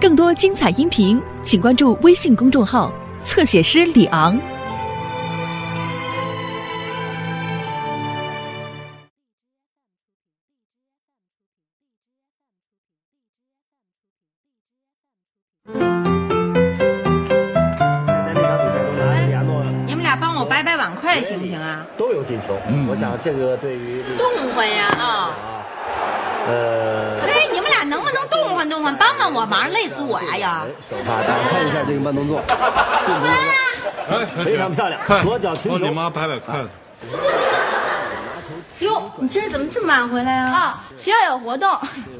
更多精彩音频，请关注微信公众号“侧写师李昂”。你们俩帮我摆摆碗筷行不行啊？都有进球。我想这个对于手帕，大家看一下这个慢动作，哎，非常漂亮看，左脚停球帮你妈摆摆看。哟，你今儿怎么这么晚回来啊？啊，学校有活动，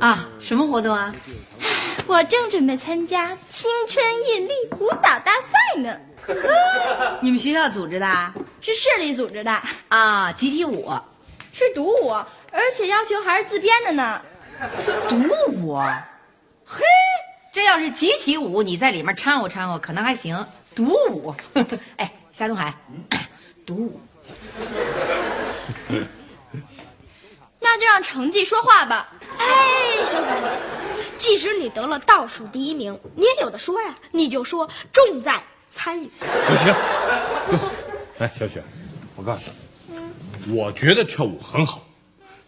啊，什么活动啊？我正准备参加青春韵律舞蹈大赛呢，你们学校组织的啊？是市里组织的，啊，集体舞，是独舞，而且要求还是自编的呢。独舞。嘿，这要是集体舞，你在里面掺和掺和，可能还行。独舞，哎，夏东海，独舞。那就让成绩说话吧。哎，行行行行，即使你得了倒数第一名，你也有的说呀，你就说重在参与。不行，哎，小雪，我告诉你，我觉得跳舞很好，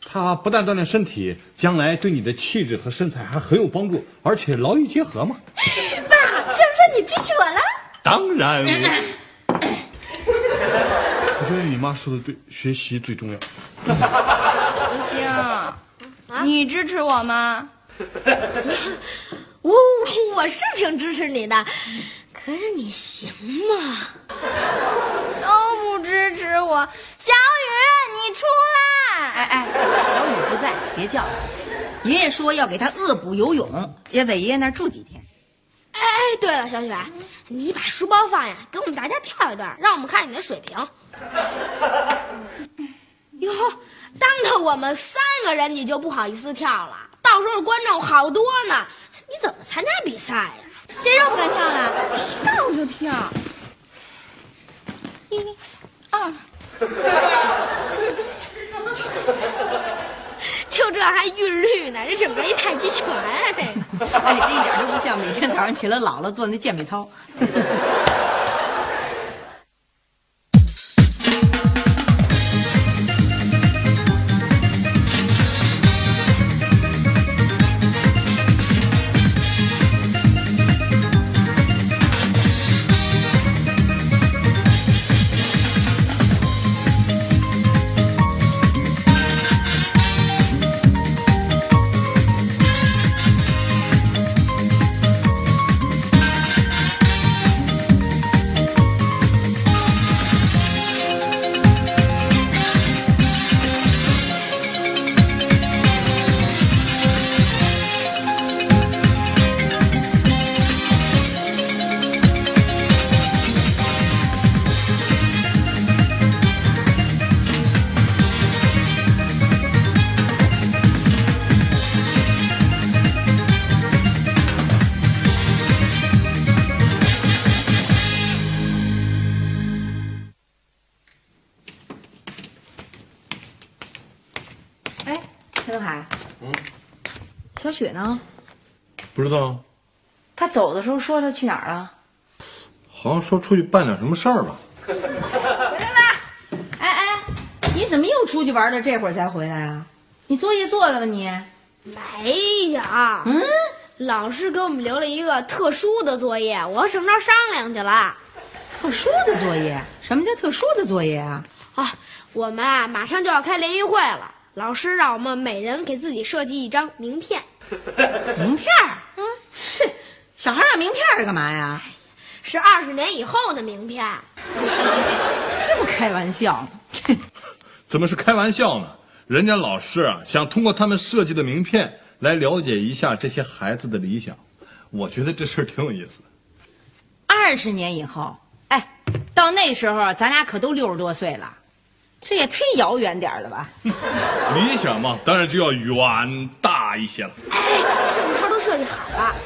它不但锻炼身体，将来对你的气质和身材还很有帮助，而且劳逸结合嘛。爸，这么说你支持我了？当然，我 我觉得你妈说的对，学习最重要。不行，你支持我吗？我我是挺支持你的，可是你行吗？都不支持我。小雨，你出来！哎哎，小雨不在，别叫。爷爷说要给他恶补游泳，要在爷爷那儿住几天。哎哎，对了，小雪，你把书包放下，给我们大家跳一段，让我们看你的水平。哟，当着我们三个人你就不好意思跳了，到时候观众好多呢，你怎么参加比赛呀、谁说不敢跳了？跳就跳，一、二，就 这还韵律呢，这整个一太极拳。哎，这一点都不像每天早上起来姥姥做那健美操。不知道，他走的时候说他去哪儿了？好像说出去办点什么事儿吧。回来吧哎哎，你怎么又出去玩了？这会儿才回来啊？你作业做了吗你？没有，嗯，老师给我们留了一个特殊的作业，我和省招商量去了。特殊的作业？什么叫特殊的作业啊？啊，我们啊马上就要开联谊会了，老师让我们每人给自己设计一张名片，名片小孩要名片是干嘛呀？是二十年以后的名片。这不开玩笑呢。怎么是开玩笑呢？人家老师啊，想通过他们设计的名片来了解一下这些孩子的理想，我觉得这事儿挺有意思的。二十年以后，哎，到那时候咱俩可都六十多岁了，这也忒遥远点儿了吧？理想嘛，当然就要远大一些了。哎，省招都设计好了，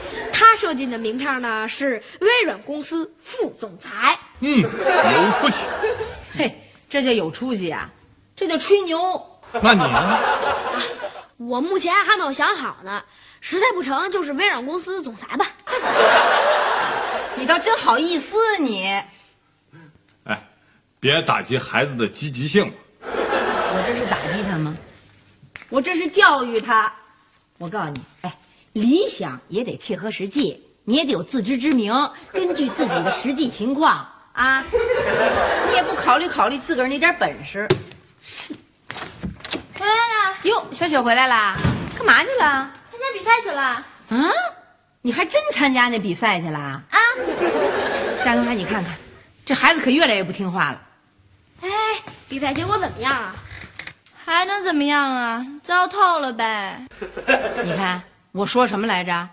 他设计的名片呢是微软公司副总裁。嗯，有出息。嘿，这叫有出息啊，这叫吹牛。那你呢？啊我目前还没有想好呢，实在不成就是微软公司总裁吧。你倒真好意思你！哎，别打击孩子的积极性。我这是打击他吗？我这是教育他。我告诉你，哎，理想也得切合实际，你也得有自知之明，根据自己的实际情况啊，你也不考虑考虑自个儿那点本事。回来了，哟，小雪回来啦，干嘛去了？参加比赛去了。啊，你还真参加那比赛去了啊？夏东海，你看看，这孩子可越来越不听话了。哎，比赛结果怎么样啊？还能怎么样啊？糟透了呗！你看我说什么来着？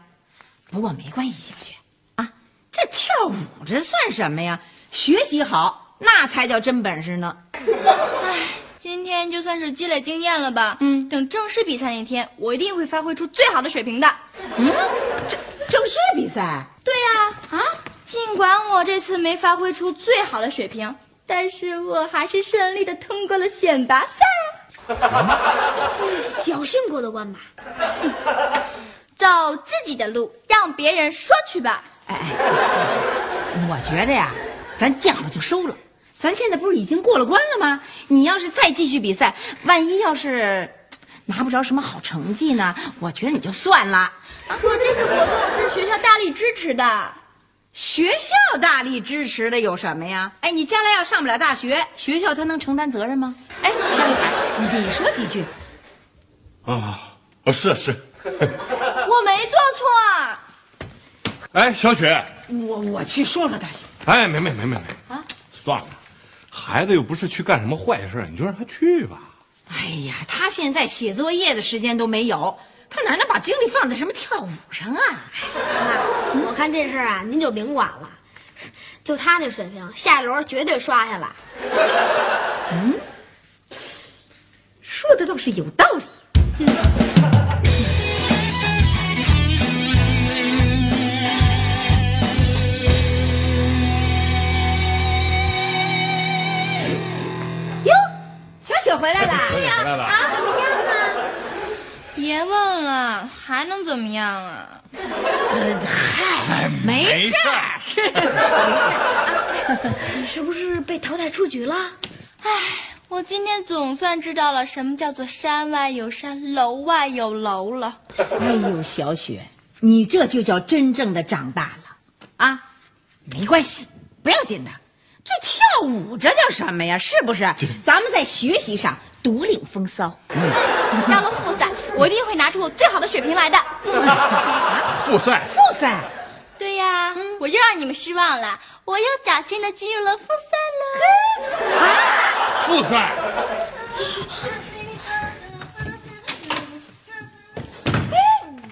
不过没关系，小雪啊，这跳舞这算什么呀？学习好那才叫真本事呢。今天就算是积累经验了吧。嗯，等正式比赛那天，我一定会发挥出最好的水平的。嗯，正正式比赛？对呀，啊，尽管我这次没发挥出最好的水平，但是我还是顺利的通过了选拔赛。侥幸过的关吧。走自己的路，让别人说去吧。哎哎，小雪，我觉着呀，咱见好就收了。咱现在不是已经过了关了吗？你要是再继续比赛，万一要是拿不着什么好成绩呢？我觉得你就算了。可这次活动是学校大力支持的，学校大力支持的有什么呀？哎，你将来要上不了大学，学校他能承担责任吗？哎，江一海，你说几句。啊，哦，是是。我没做错。哎，小雪，我我去说说他去。哎，没没没没没啊，算了，孩子又不是去干什么坏事，你就让他去吧。哎呀，他现在写作业的时间都没有，他哪能把精力放在什么跳舞上啊？妈，我看这事儿啊，您就甭管了。就他那水平，下一轮绝对刷下来。嗯，说的倒是有道理。哟，小雪回来了。回来啊？别问了，还能怎么样啊？呃，嗨，没事儿，是没事你是不是被淘汰出局了？唉，我今天总算知道了什么叫做山外有山，楼外有楼了。哎呦，小雪，你这就叫真正的长大了啊！没关系，不要紧的。这跳舞这叫什么呀？是不是？咱们在学习上独领风骚。到了复赛，我一定会拿出我最好的水平来的。复赛，复赛。对呀，我又让你们失望了，我又侥幸的进入了复赛了。复赛。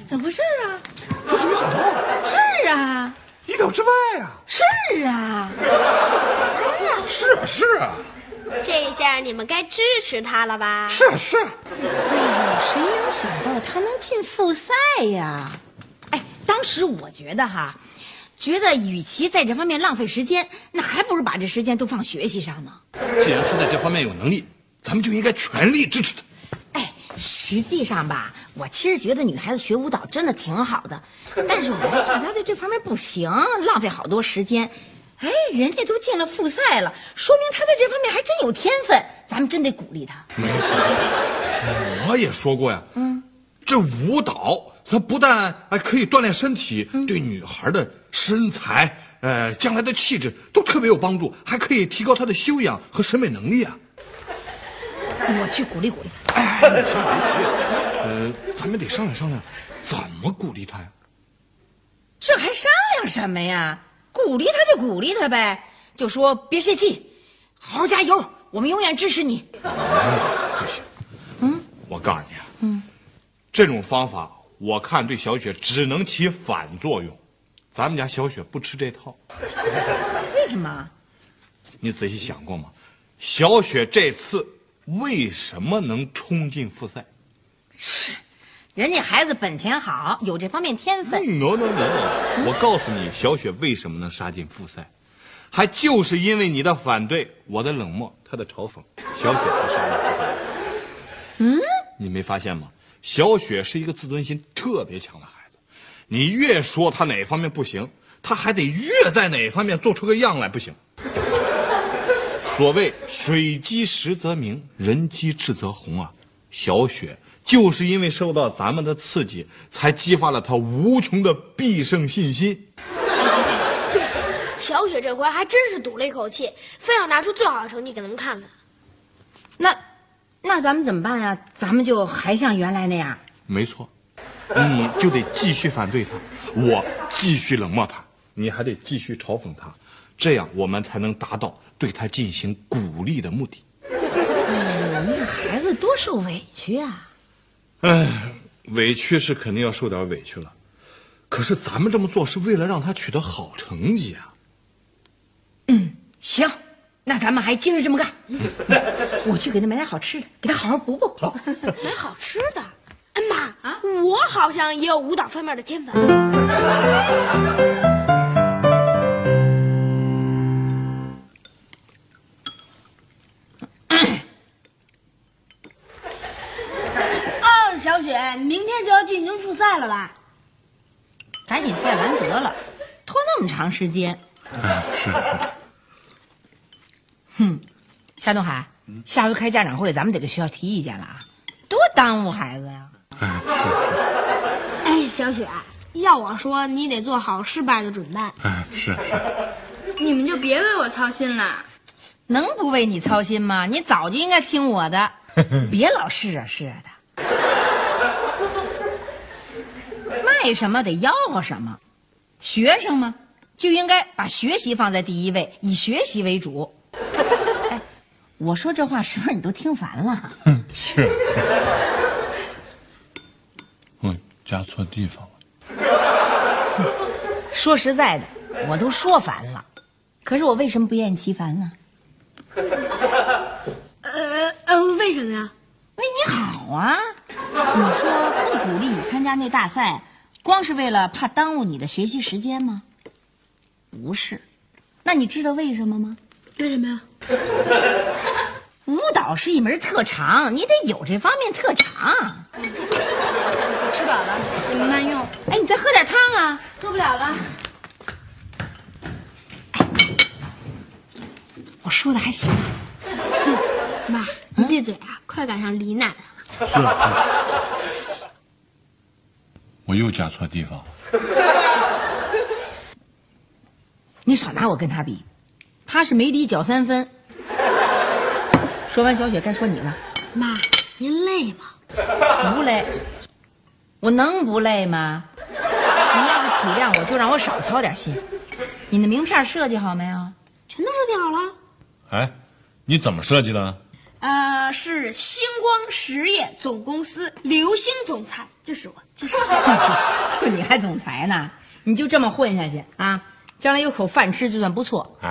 怎么回事啊？这是不是小偷？是啊，意料之外啊！是啊，是啊是啊这下你们该支持他了吧？是啊是啊！谁能想到他能进复赛呀？哎，当时我觉得哈，觉得与其在这方面浪费时间，那还不如把这时间都放学习上呢。既然他在这方面有能力，咱们就应该全力支持他。哎，实际上吧，我其实觉得女孩子学舞蹈真的挺好的，但是我就怕她在这方面不行，浪费好多时间。哎，人家都进了复赛了，说明她在这方面还真有天分，咱们真得鼓励她。没错，我也说过呀。嗯，这舞蹈它不但还可以锻炼身体，对女孩的身材、呃将来的气质都特别有帮助，还可以提高她的修养和审美能力啊。我去鼓励鼓励他。哎，你先别急，呃，咱们得商量商量，怎么鼓励他呀？这还商量什么呀？鼓励他就鼓励他呗，就说别泄气，好好加油，我们永远支持你。不行，嗯，我告诉你啊，嗯，这种方法我看对小雪只能起反作用，咱们家小雪不吃这套。为什么？你仔细想过吗？小雪这次为什么能冲进复赛？人家孩子本钱好，有这方面天分。no no no！我告诉你，小雪为什么能杀进复赛，还就是因为你的反对、我的冷漠、他的嘲讽，小雪才杀进复赛。嗯，你没发现吗？小雪是一个自尊心特别强的孩子，你越说她哪方面不行，她还得越在哪方面做出个样来，不行。所谓水积石则明，人积志则红啊。小雪就是因为受到咱们的刺激，才激发了她无穷的必胜信心。对小雪这回还真是赌了一口气，非要拿出最好的成绩给他们看看。那，那咱们怎么办呀？咱们就还像原来那样？没错，你就得继续反对他，我继续冷漠他，你还得继续嘲讽他，这样我们才能达到对他进行鼓励的目的。哎呦，那孩子多受委屈啊！哎，委屈是肯定要受点委屈了，可是咱们这么做是为了让他取得好成绩啊。嗯，行，那咱们还接着这么干。我去给他买点好吃的，给他好好补补。好，买好吃的。哎妈啊，我好像也有舞蹈方面的天分。哦，小雪，明天就要进行复赛了吧？赶紧赛完得了，拖那么长时间。嗯，是是。哼，夏东海，下回开家长会，咱们得给学校提意见了啊，多耽误孩子呀！嗯，是是。哎，小雪，要我说，你得做好失败的准备。嗯，是是。你们就别为我操心了。能不为你操心吗？你早就应该听我的，别老是啊是啊的。卖什么得吆喝什么，学生嘛就应该把学习放在第一位，以学习为主。哎，我说这话是不是你都听烦了？是。我 加错地方了。说实在的，我都说烦了，可是我为什么不厌其烦呢？呃呃，为什么呀？为你好啊！你说不鼓励你参加那大赛，光是为了怕耽误你的学习时间吗？不是，那你知道为什么吗？为什么呀？舞蹈是一门特长，你得有这方面特长。我吃饱了，你们慢用。哎，你再喝点汤啊！喝不了了。我说的还行吧？妈，你这嘴啊，快赶上李奶奶了。是是。我又加错地方了。你少拿我跟他比，他是没底脚三分。说完，小雪该说你了。妈，您累吗？不累。我能不累吗？你要是体谅我，就让我少操点心。你的名片设计好没有？全都设计好了。哎，你怎么设计的？呃，是星光实业总公司刘星总裁，就是我，就是我。就你还总裁呢？你就这么混下去啊？将来有口饭吃就算不错。哎，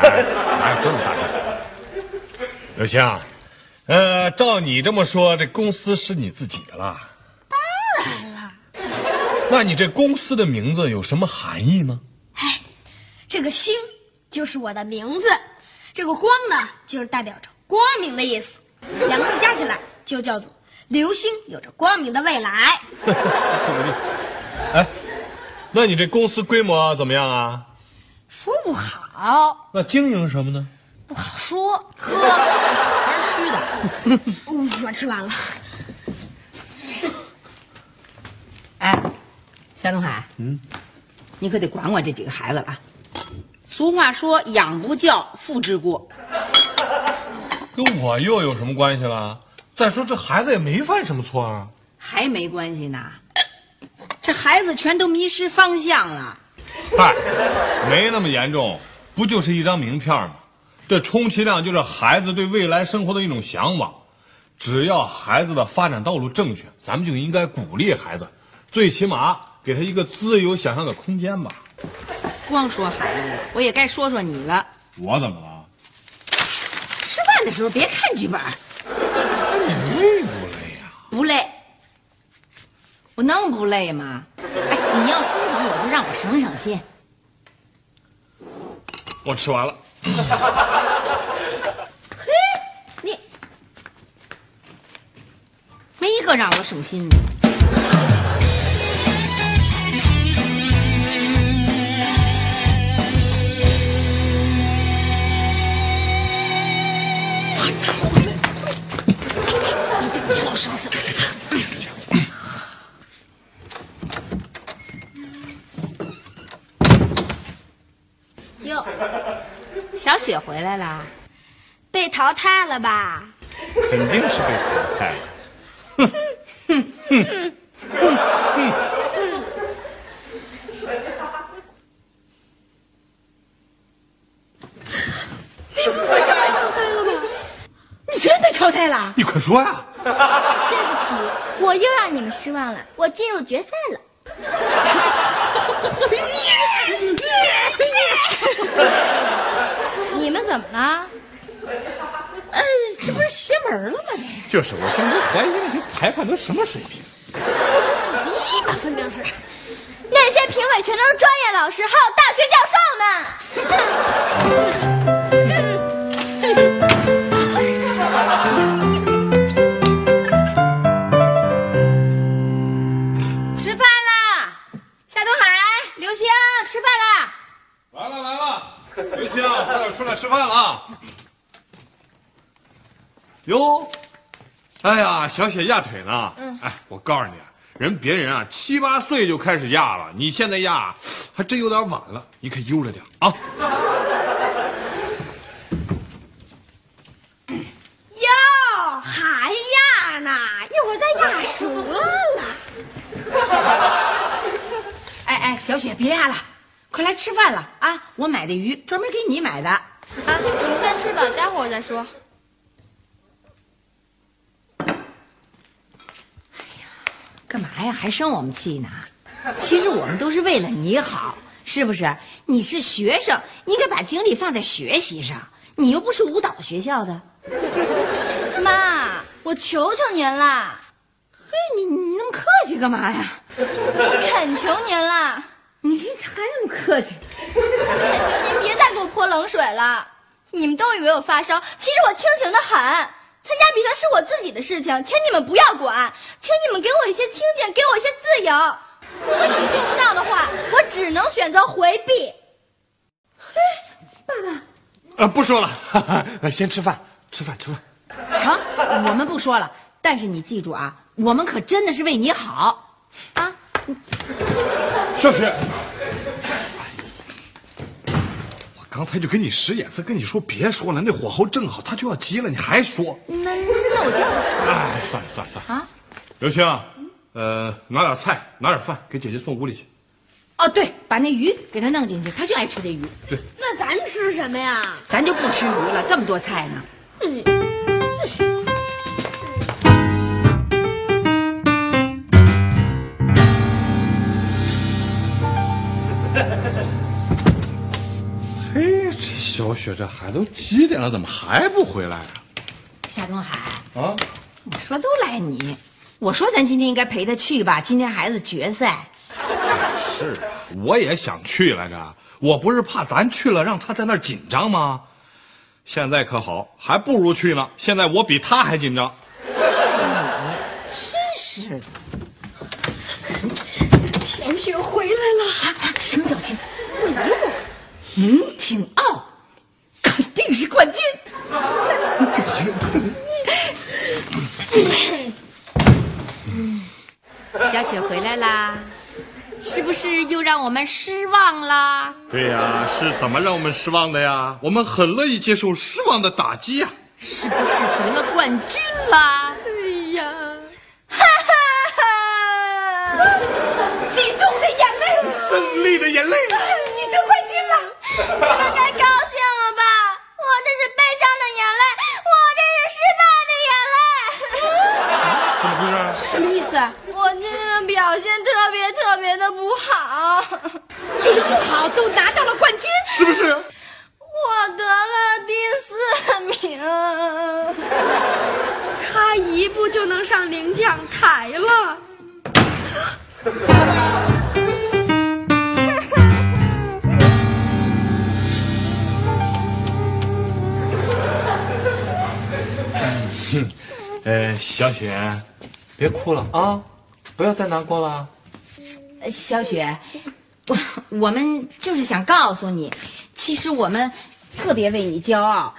哪有这么大的？刘星，呃，照你这么说，这公司是你自己的了？当然了。那你这公司的名字有什么含义吗？哎，这个星就是我的名字，这个光呢，就是代表着光明的意思，两个字加起来就叫做流星，有着光明的未来。哎，那你这公司规模怎么样啊？说不好，那经营什么呢？不好说，呵，还是虚的。嗯，我吃完了。哎，夏东海，嗯，你可得管管这几个孩子了。俗话说“养不教，父之过”。跟我又有什么关系了？再说这孩子也没犯什么错啊。还没关系呢，这孩子全都迷失方向了。嗨，没那么严重，不就是一张名片吗？这充其量就是孩子对未来生活的一种向往。只要孩子的发展道路正确，咱们就应该鼓励孩子，最起码给他一个自由想象的空间吧。光说孩子，我也该说说你了。我怎么了？吃饭的时候别看剧本。你累不累呀？不累。我能不累吗？哎，你要心疼我就让我省省心。我吃完了。嘿，你没一个让我省心的。雪回来啦！被淘汰了吧？肯定是被淘汰了。你真被淘汰了？你快说呀！对不起，我又让你们失望了，我进入决赛了。你们怎么了？呃，这不是邪门了吗？就是，我现在都怀疑那些裁判都什么水平。死第一嘛，分明是。那些评委全都是专业老师，还有大学教授呢。了，刘星，快点出来吃饭了啊！哟，哎呀，小雪压腿呢。嗯，哎，我告诉你，人别人啊七八岁就开始压了，你现在压还真有点晚了，你可悠着点啊。哟，还压呢？一会儿再压折了。哎哎，小雪别压了，快来吃饭了啊！我买的鱼专门给你买的。啊你们先吃吧，待会儿再说。哎呀干嘛呀？还生我们气呢？其实我们都是为了你好，是不是？你是学生，你应该把精力放在学习上。你又不是舞蹈学校的，妈，我求求您了，嘿，你你那么客气干嘛呀？我恳求您了，你还那么客气？恳求您别再给我泼冷水了。你们都以为我发烧，其实我清醒的很。参加比赛是我自己的事情，请你们不要管，请你们给我一些清静，给我一些自由。如果你们做不到的话，我只能选择回避。嘿，爸爸呃，不说了，哈哈，先吃饭，吃饭，吃饭。成，我们不说了。但是你记住啊，我们可真的是为你好啊！小雪，我刚才就给你使眼色，跟你说别说了，那火候正好，他就要急了，你还说？那那我叫他哎，算了算了算了啊！刘青，呃，拿点菜，拿点饭，给姐姐送屋里去。哦，对，把那鱼给他弄进去，他就爱吃这鱼。对那咱吃什么呀？咱就不吃鱼了，这么多菜呢。嘿，这小雪这孩子都几点了，怎么还不回来啊？夏东海，啊，你说都赖你。我说咱今天应该陪他去吧，今天孩子决赛。是啊，我也想去来着，我不是怕咱去了让他在那儿紧张吗？现在可好，还不如去呢。现在我比他还紧张。真是的，小雪回来了。什么表情？嗯，挺傲，肯定是冠军。这还有可能。小雪回来啦，是不是又让我们失望啦？对呀，是怎么让我们失望的呀？我们很乐意接受失望的打击呀。是不是得了冠军啦？对呀，哈哈哈！激动的眼泪，胜利的眼泪。你得冠军了。你们该高兴了吧？我这是悲伤的眼泪，我这是失败的眼泪。怎么回事？什么意思？我今天的表现特别特别的不好，就是不好，都拿到了冠军。是不是？我得了第四名，差一步就能上领奖台了。呃，小雪，别哭了啊，不要再难过了。呃小雪，我我们就是想告诉你，其实我们特别为你骄傲，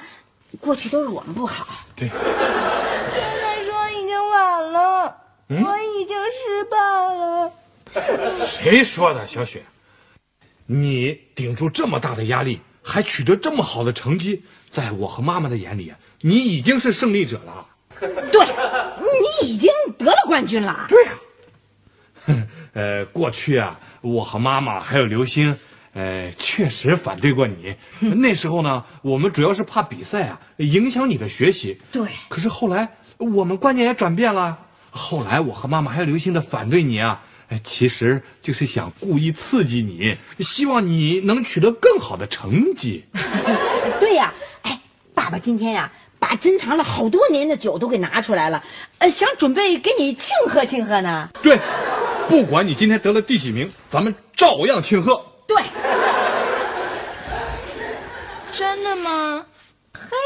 过去都是我们不好。对，现在说已经晚了，我已经失败了。谁说的？小雪，你顶住这么大的压力，还取得这么好的成绩，在我和妈妈的眼里，你已经是胜利者了。对，你已经得了冠军了。对呀、呃，过去啊，我和妈妈还有刘星，呃，确实反对过你。那时候呢，我们主要是怕比赛啊影响你的学习。对可是后来我们观念也转变了。后来我和妈妈还有刘星的反对你啊，哎，其实就是想故意刺激你，希望你能取得更好的成绩。对呀，哎，爸爸今天呀、把珍藏了好多年的酒都给拿出来了，呃，想准备给你庆贺庆贺呢。对，不管你今天得了第几名，咱们照样庆贺。对，真的吗？嘿，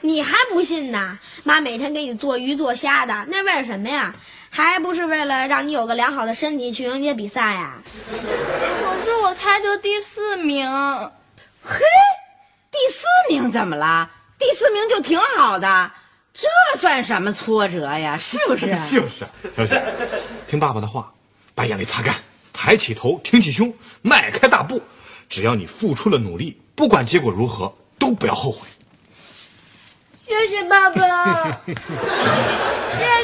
你还不信呢？妈每天给你做鱼做虾的，那为了什么呀？还不是为了让你有个良好的身体去迎接比赛呀？可是我才得第四名。嘿，第四名怎么了？第四名就挺好的，这算什么挫折呀？是不是？就是啊，小雪，听爸爸的话，把眼泪擦干，抬起头，挺起胸，迈开大步。只要你付出了努力，不管结果如何，都不要后悔。谢谢爸爸，谢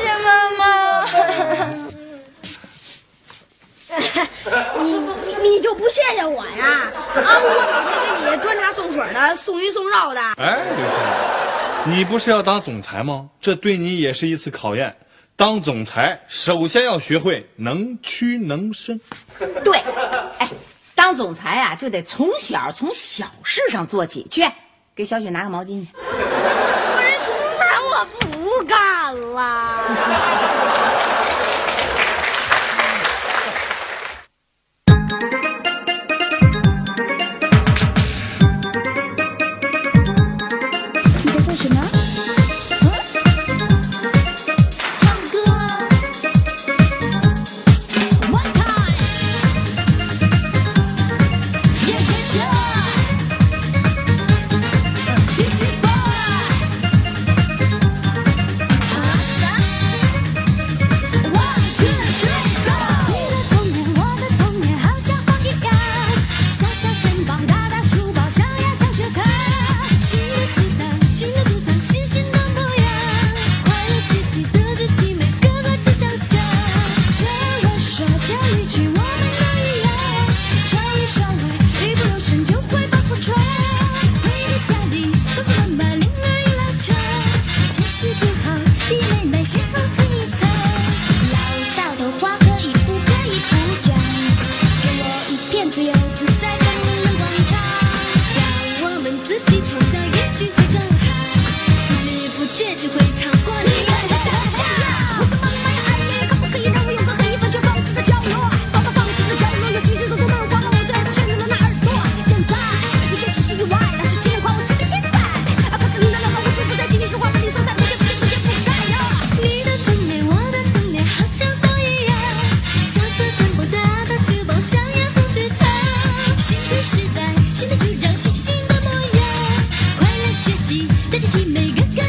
谢妈妈。你 你你就不谢谢我呀？啊，我每天给你端茶送水的，送鱼送肉的。哎，刘星，你不是要当总裁吗？这对你也是一次考验。当总裁，首先要学会能屈能伸。对，哎，当总裁啊，就得从小从小事上做起。去，给小雪拿个毛巾去。我这总裁我不干了。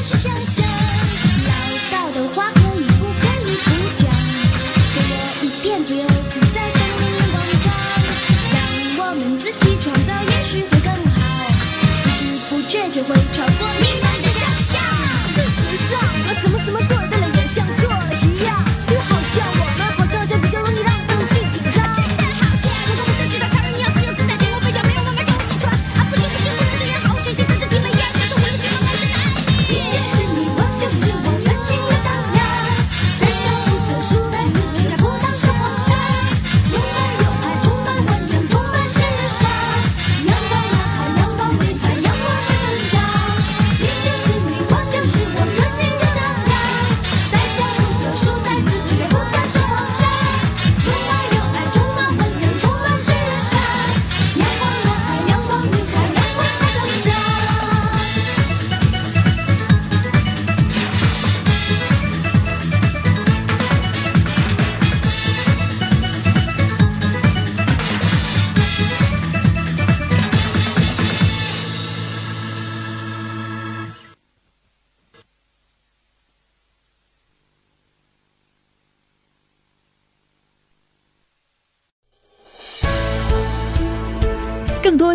是想象。